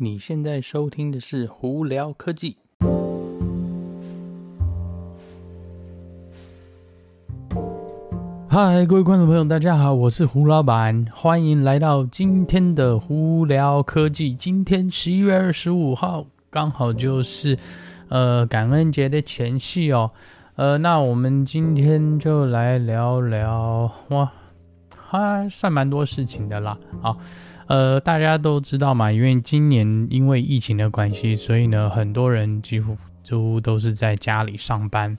你现在收听的是胡聊科技。嗨，各位观众朋友，大家好，我是胡老板，欢迎来到今天的胡聊科技。今天十一月二十五号，刚好就是呃感恩节的前夕哦。呃，那我们今天就来聊聊哇，还算蛮多事情的啦。好。呃，大家都知道嘛，因为今年因为疫情的关系，所以呢，很多人几乎几乎都是在家里上班。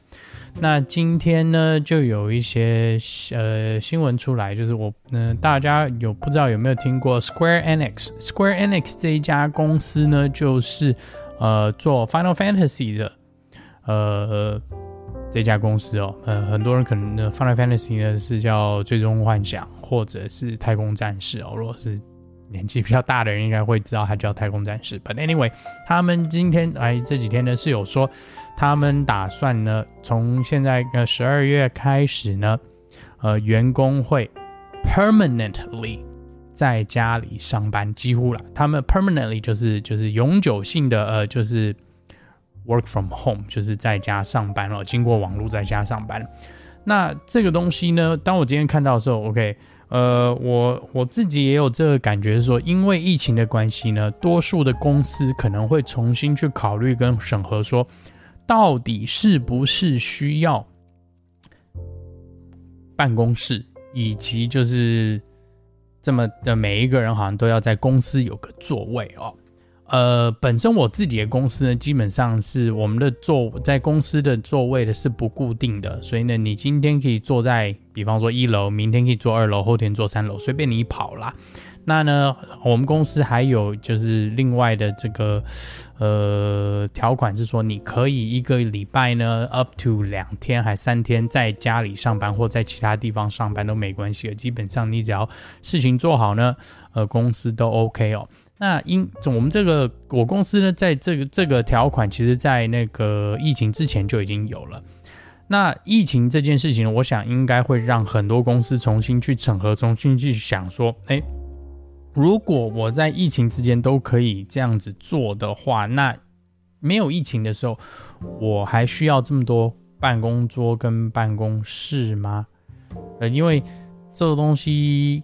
那今天呢，就有一些呃新闻出来，就是我嗯、大家有不知道有没有听过 Square Enix？Square Enix 这一家公司呢，就是呃做 Final Fantasy 的呃这家公司哦。呃，很多人可能呢 Final Fantasy 呢是叫最终幻想，或者是太空战士哦，如果是。年纪比较大的人应该会知道，他叫太空战士。But anyway，他们今天哎这几天呢是有说，他们打算呢从现在呃十二月开始呢，呃员工会 permanently 在家里上班，几乎了。他们 permanently 就是就是永久性的呃就是 work from home，就是在家上班了，经过网络在家上班。那这个东西呢，当我今天看到的时候，OK。呃，我我自己也有这个感觉，是说，因为疫情的关系呢，多数的公司可能会重新去考虑跟审核，说到底是不是需要办公室，以及就是这么的每一个人好像都要在公司有个座位哦。呃，本身我自己的公司呢，基本上是我们的座在公司的座位的是不固定的，所以呢，你今天可以坐在，比方说一楼，明天可以坐二楼，后天坐三楼，随便你跑啦。那呢，我们公司还有就是另外的这个呃条款是说，你可以一个礼拜呢 up to 两天还三天在家里上班或在其他地方上班都没关系的，基本上你只要事情做好呢，呃，公司都 OK 哦。那因我们这个我公司呢，在这个这个条款，其实在那个疫情之前就已经有了。那疫情这件事情，我想应该会让很多公司重新去审核，重新去想说，诶，如果我在疫情之间都可以这样子做的话，那没有疫情的时候，我还需要这么多办公桌跟办公室吗？呃，因为这个东西。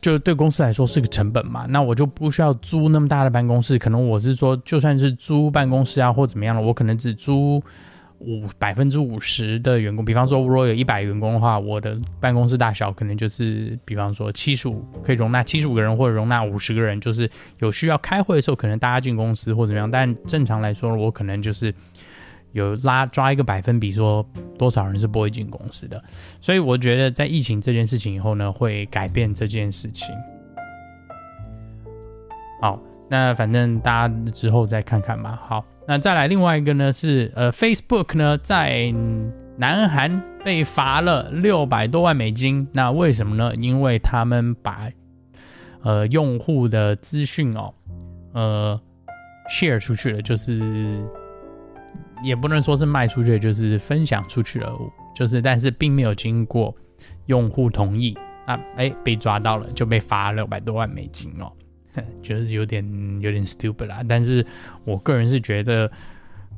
就对公司来说是个成本嘛，那我就不需要租那么大的办公室。可能我是说，就算是租办公室啊，或怎么样了，我可能只租五百分之五十的员工。比方说，如果有一百员工的话，我的办公室大小可能就是，比方说七十五可以容纳七十五个人，或者容纳五十个人。就是有需要开会的时候，可能大家进公司或怎么样。但正常来说，我可能就是。有拉抓一个百分比，说多少人是不会进公司的，所以我觉得在疫情这件事情以后呢，会改变这件事情。好，那反正大家之后再看看吧。好，那再来另外一个呢是呃，Facebook 呢在南韩被罚了六百多万美金，那为什么呢？因为他们把呃用户的资讯哦，呃 share 出去了，就是。也不能说是卖出去，就是分享出去了，就是但是并没有经过用户同意，那哎被抓到了，就被罚六百多万美金哦，就是有点有点 stupid 啦。但是我个人是觉得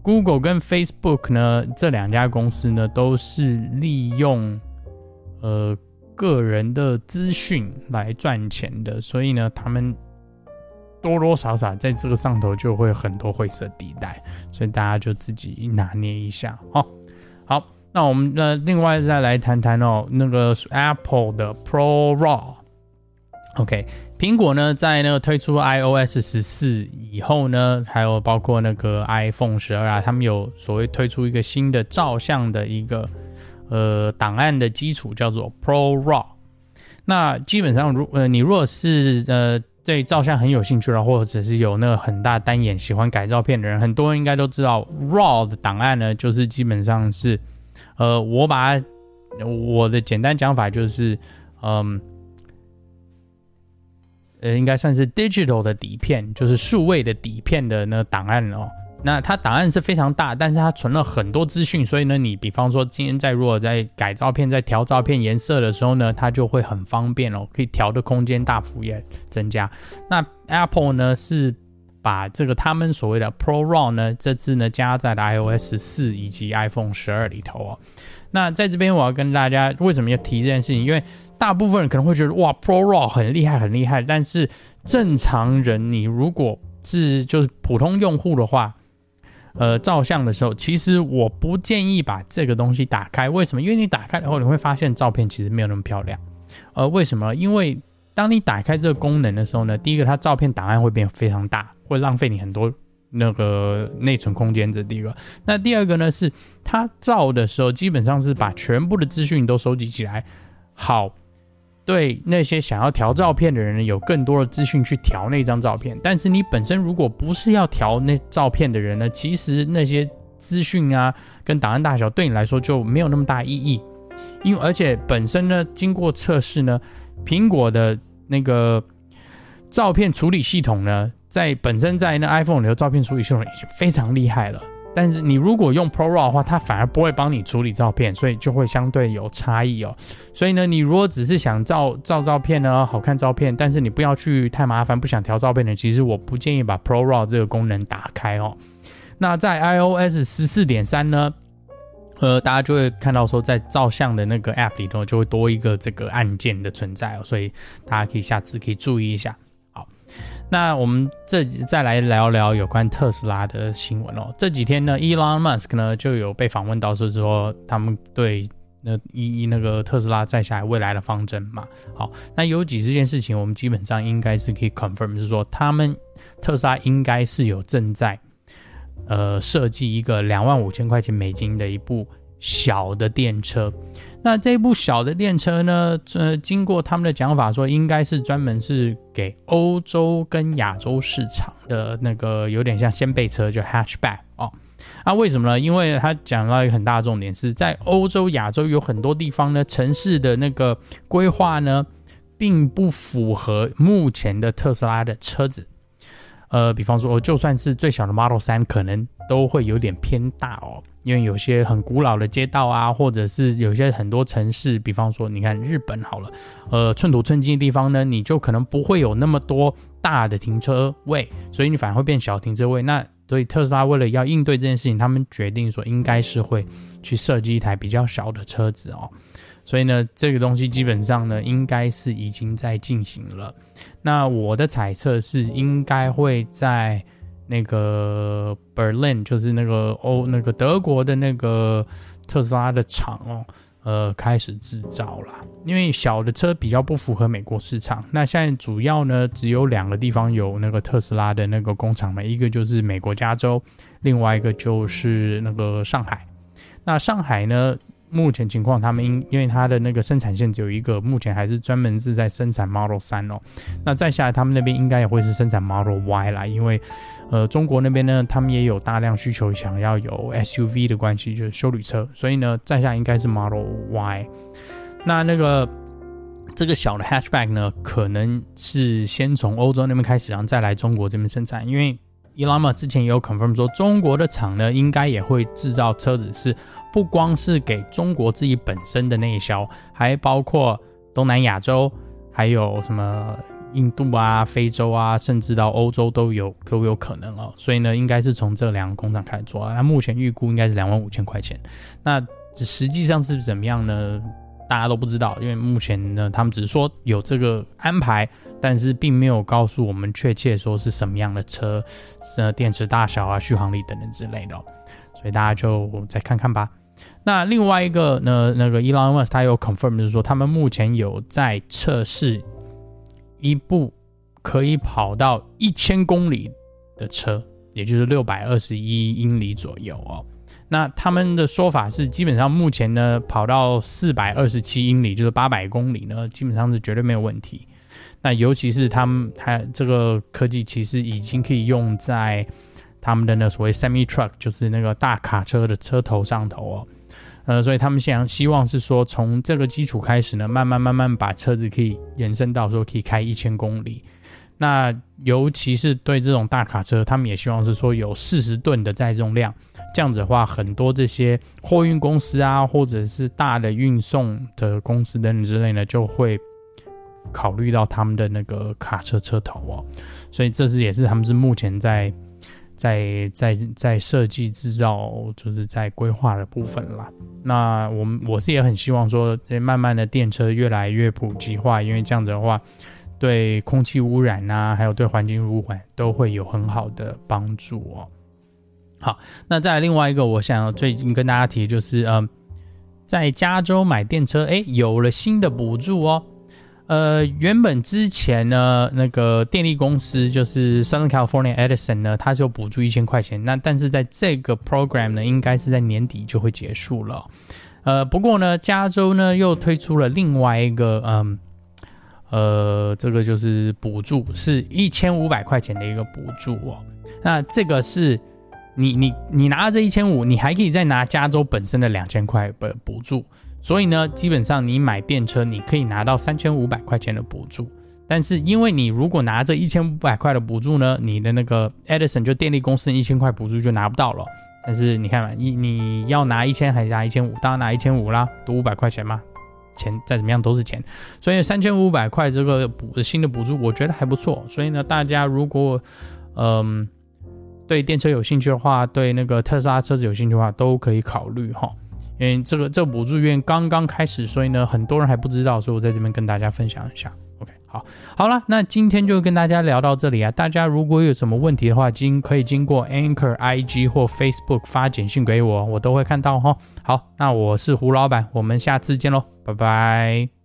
，Google 跟 Facebook 呢这两家公司呢都是利用呃个人的资讯来赚钱的，所以呢他们。多多少少在这个上头就会很多灰色地带，所以大家就自己拿捏一下哦。好，那我们那，另外再来谈谈哦，那个 Apple 的 Pro Raw，OK，苹果呢在那个推出 iOS 十四以后呢，还有包括那个 iPhone 十二啊，他们有所谓推出一个新的照相的一个呃档案的基础，叫做 Pro Raw。那基本上如呃你如果是呃。对照相很有兴趣的，或者是有那个很大单眼喜欢改照片的人，很多人应该都知道，RAW 的档案呢，就是基本上是，呃，我把我的简单讲法就是，嗯，呃，应该算是 digital 的底片，就是数位的底片的那个档案哦，那它档案是非常大，但是它存了很多资讯，所以呢，你比方说今天在如果在改照片、在调照片颜色的时候呢，它就会很方便哦，可以调的空间大幅也增加。那 Apple 呢是把这个他们所谓的 Pro RAW 呢，这次呢加在了 iOS 四以及 iPhone 十二里头哦。那在这边我要跟大家为什么要提这件事情？因为大部分人可能会觉得哇，Pro RAW 很厉害很厉害，但是正常人你如果是就是普通用户的话。呃，照相的时候，其实我不建议把这个东西打开。为什么？因为你打开以后，你会发现照片其实没有那么漂亮。呃，为什么？因为当你打开这个功能的时候呢，第一个，它照片档案会变非常大，会浪费你很多那个内存空间。这第一个。那第二个呢，是它照的时候，基本上是把全部的资讯都收集起来。好。对那些想要调照片的人呢有更多的资讯去调那张照片，但是你本身如果不是要调那照片的人呢，其实那些资讯啊跟档案大小对你来说就没有那么大意义，因为而且本身呢经过测试呢，苹果的那个照片处理系统呢，在本身在那 iPhone 里的照片处理系统已经非常厉害了。但是你如果用 Pro RAW 的话，它反而不会帮你处理照片，所以就会相对有差异哦。所以呢，你如果只是想照照照片呢，好看照片，但是你不要去太麻烦，不想调照片的，其实我不建议把 Pro RAW 这个功能打开哦。那在 iOS 十四点三呢，呃，大家就会看到说，在照相的那个 App 里头就会多一个这个按键的存在哦，所以大家可以下次可以注意一下。那我们这再来聊聊有关特斯拉的新闻哦。这几天呢，Elon Musk 呢就有被访问到，说说他们对那一一那个特斯拉接下未来的方针嘛。好，那有几十件事情，我们基本上应该是可以 confirm，是说他们特斯拉应该是有正在呃设计一个两万五千块钱美金的一部小的电车。那这部小的电车呢，呃，经过他们的讲法说，应该是专门是给欧洲跟亚洲市场的那个，有点像掀背车，就 hatchback 哦。那为什么呢？因为他讲到一个很大的重点，是在欧洲、亚洲有很多地方呢，城市的那个规划呢，并不符合目前的特斯拉的车子。呃，比方说，就算是最小的 Model 3，可能都会有点偏大哦。因为有些很古老的街道啊，或者是有些很多城市，比方说，你看日本好了，呃，寸土寸金的地方呢，你就可能不会有那么多大的停车位，所以你反而会变小停车位。那所以特斯拉为了要应对这件事情，他们决定说，应该是会去设计一台比较小的车子哦。所以呢，这个东西基本上呢，应该是已经在进行了。那我的猜测是，应该会在那个 Berlin，就是那个欧那个德国的那个特斯拉的厂哦，呃，开始制造啦。因为小的车比较不符合美国市场。那现在主要呢，只有两个地方有那个特斯拉的那个工厂嘛，一个就是美国加州，另外一个就是那个上海。那上海呢？目前情况，他们因因为它的那个生产线只有一个，目前还是专门是在生产 Model 3哦。那再下来，他们那边应该也会是生产 Model Y 啦，因为呃中国那边呢，他们也有大量需求，想要有 SUV 的关系，就是休旅车，所以呢，再下应该是 Model Y。那那个这个小的 Hatchback 呢，可能是先从欧洲那边开始，然后再来中国这边生产，因为伊拉玛之前也有 confirm 说，中国的厂呢，应该也会制造车子是。不光是给中国自己本身的内销，还包括东南亚洲，还有什么印度啊、非洲啊，甚至到欧洲都有都有可能哦。所以呢，应该是从这两个工厂开始做。那目前预估应该是两万五千块钱。那实际上是怎么样呢？大家都不知道，因为目前呢，他们只是说有这个安排，但是并没有告诉我们确切说是什么样的车，呃，电池大小啊、续航力等等之类的。所以大家就再看看吧。那另外一个呢，那个 Elon Musk 他有 confirm 就是说，他们目前有在测试一部可以跑到一千公里的车，也就是六百二十一英里左右哦。那他们的说法是，基本上目前呢跑到四百二十七英里，就是八百公里呢，基本上是绝对没有问题。那尤其是他们还这个科技，其实已经可以用在。他们的那所谓 semi truck 就是那个大卡车的车头上头哦，呃，所以他们现在希望是说，从这个基础开始呢，慢慢慢慢把车子可以延伸到说可以开一千公里。那尤其是对这种大卡车，他们也希望是说有四十吨的载重量，这样子的话，很多这些货运公司啊，或者是大的运送的公司等等之类的，就会考虑到他们的那个卡车车头哦。所以这是也是他们是目前在在在在设计制造，就是在规划的部分啦。那我们我是也很希望说，这慢慢的电车越来越普及化，因为这样子的话。对空气污染啊，还有对环境污染都会有很好的帮助哦。好，那再另外一个，我想最近跟大家提就是，嗯，在加州买电车，哎，有了新的补助哦。呃，原本之前呢，那个电力公司就是 Southern California Edison 呢，它就补助一千块钱。那但是在这个 program 呢，应该是在年底就会结束了。呃，不过呢，加州呢又推出了另外一个，嗯。呃这个就是补助，是一千五百块钱的一个补助哦。那这个是你你你拿了这一千五，你还可以再拿加州本身的两千块的补助。所以呢，基本上你买电车，你可以拿到三千五百块钱的补助。但是因为你如果拿这一千五百块的补助呢，你的那个 Edison 就电力公司一千块补助就拿不到了。但是你看嘛，你你要拿一千还是拿一千五？当然拿一千五啦，多五百块钱嘛。钱再怎么样都是钱，所以三千五百块这个补新的补助，我觉得还不错。所以呢，大家如果嗯对电车有兴趣的话，对那个特斯拉车子有兴趣的话，都可以考虑哈。因为这个这个补助院刚刚开始，所以呢，很多人还不知道，所以我在这边跟大家分享一下。好，好了，那今天就跟大家聊到这里啊。大家如果有什么问题的话，经可以经过 Anchor IG 或 Facebook 发简讯给我，我都会看到哈。好，那我是胡老板，我们下次见喽，拜拜。